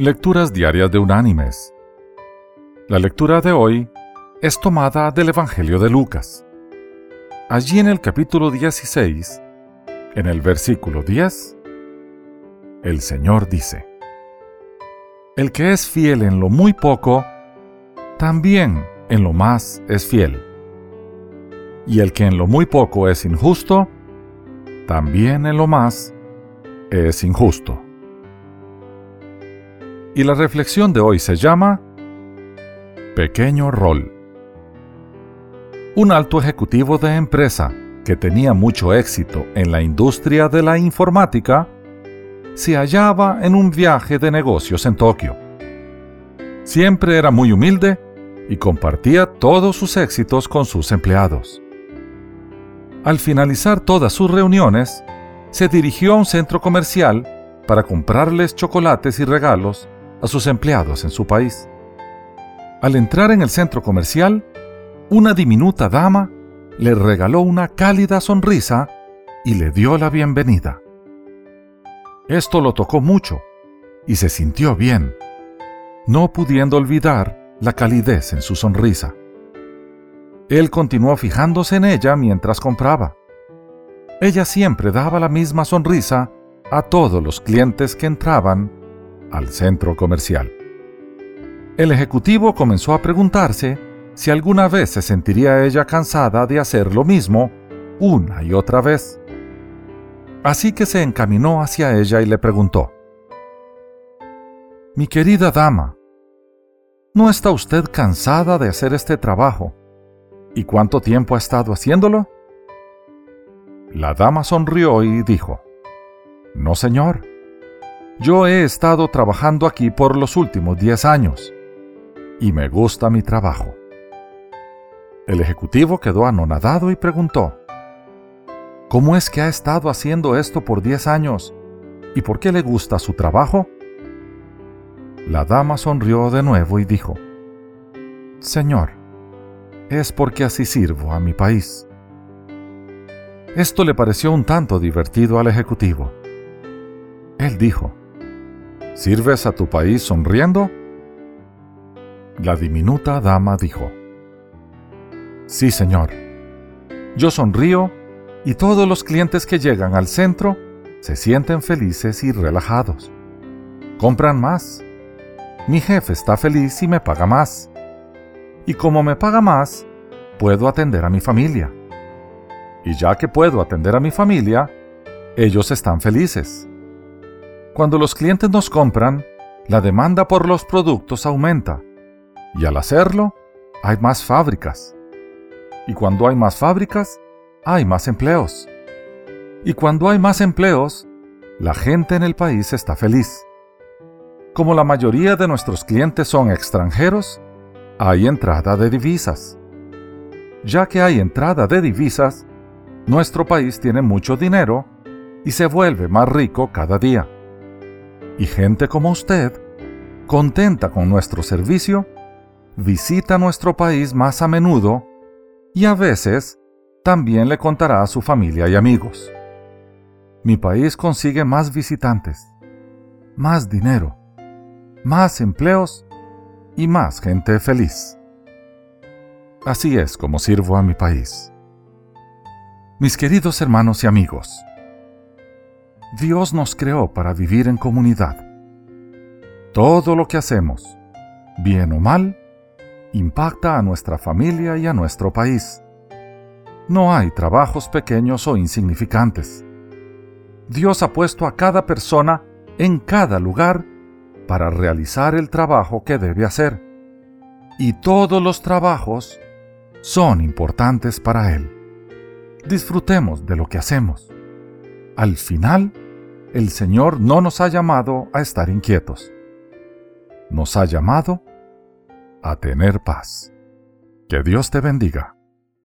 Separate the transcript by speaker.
Speaker 1: Lecturas Diarias de Unánimes. La lectura de hoy es tomada del Evangelio de Lucas. Allí en el capítulo 16, en el versículo 10, el Señor dice, El que es fiel en lo muy poco, también en lo más es fiel. Y el que en lo muy poco es injusto, también en lo más es injusto. Y la reflexión de hoy se llama Pequeño Rol. Un alto ejecutivo de empresa que tenía mucho éxito en la industria de la informática se hallaba en un viaje de negocios en Tokio. Siempre era muy humilde y compartía todos sus éxitos con sus empleados. Al finalizar todas sus reuniones, se dirigió a un centro comercial para comprarles chocolates y regalos a sus empleados en su país. Al entrar en el centro comercial, una diminuta dama le regaló una cálida sonrisa y le dio la bienvenida. Esto lo tocó mucho y se sintió bien, no pudiendo olvidar la calidez en su sonrisa. Él continuó fijándose en ella mientras compraba. Ella siempre daba la misma sonrisa a todos los clientes que entraban al centro comercial. El ejecutivo comenzó a preguntarse si alguna vez se sentiría ella cansada de hacer lo mismo una y otra vez. Así que se encaminó hacia ella y le preguntó, Mi querida dama, ¿no está usted cansada de hacer este trabajo? ¿Y cuánto tiempo ha estado haciéndolo? La dama sonrió y dijo, No, señor, yo he estado trabajando aquí por los últimos 10 años y me gusta mi trabajo. El ejecutivo quedó anonadado y preguntó, ¿Cómo es que ha estado haciendo esto por 10 años y por qué le gusta su trabajo? La dama sonrió de nuevo y dijo, Señor, es porque así sirvo a mi país. Esto le pareció un tanto divertido al ejecutivo. Él dijo, ¿Sirves a tu país sonriendo? La diminuta dama dijo, Sí, señor. Yo sonrío y todos los clientes que llegan al centro se sienten felices y relajados. Compran más. Mi jefe está feliz y me paga más. Y como me paga más, puedo atender a mi familia. Y ya que puedo atender a mi familia, ellos están felices. Cuando los clientes nos compran, la demanda por los productos aumenta y al hacerlo, hay más fábricas. Y cuando hay más fábricas, hay más empleos. Y cuando hay más empleos, la gente en el país está feliz. Como la mayoría de nuestros clientes son extranjeros, hay entrada de divisas. Ya que hay entrada de divisas, nuestro país tiene mucho dinero y se vuelve más rico cada día y gente como usted, contenta con nuestro servicio, visita nuestro país más a menudo y a veces también le contará a su familia y amigos. Mi país consigue más visitantes, más dinero, más empleos y más gente feliz. Así es como sirvo a mi país. Mis queridos hermanos y amigos, Dios nos creó para vivir en comunidad. Todo lo que hacemos, bien o mal, impacta a nuestra familia y a nuestro país. No hay trabajos pequeños o insignificantes. Dios ha puesto a cada persona en cada lugar para realizar el trabajo que debe hacer. Y todos los trabajos son importantes para Él. Disfrutemos de lo que hacemos. Al final, el Señor no nos ha llamado a estar inquietos. Nos ha llamado a tener paz. Que Dios te bendiga.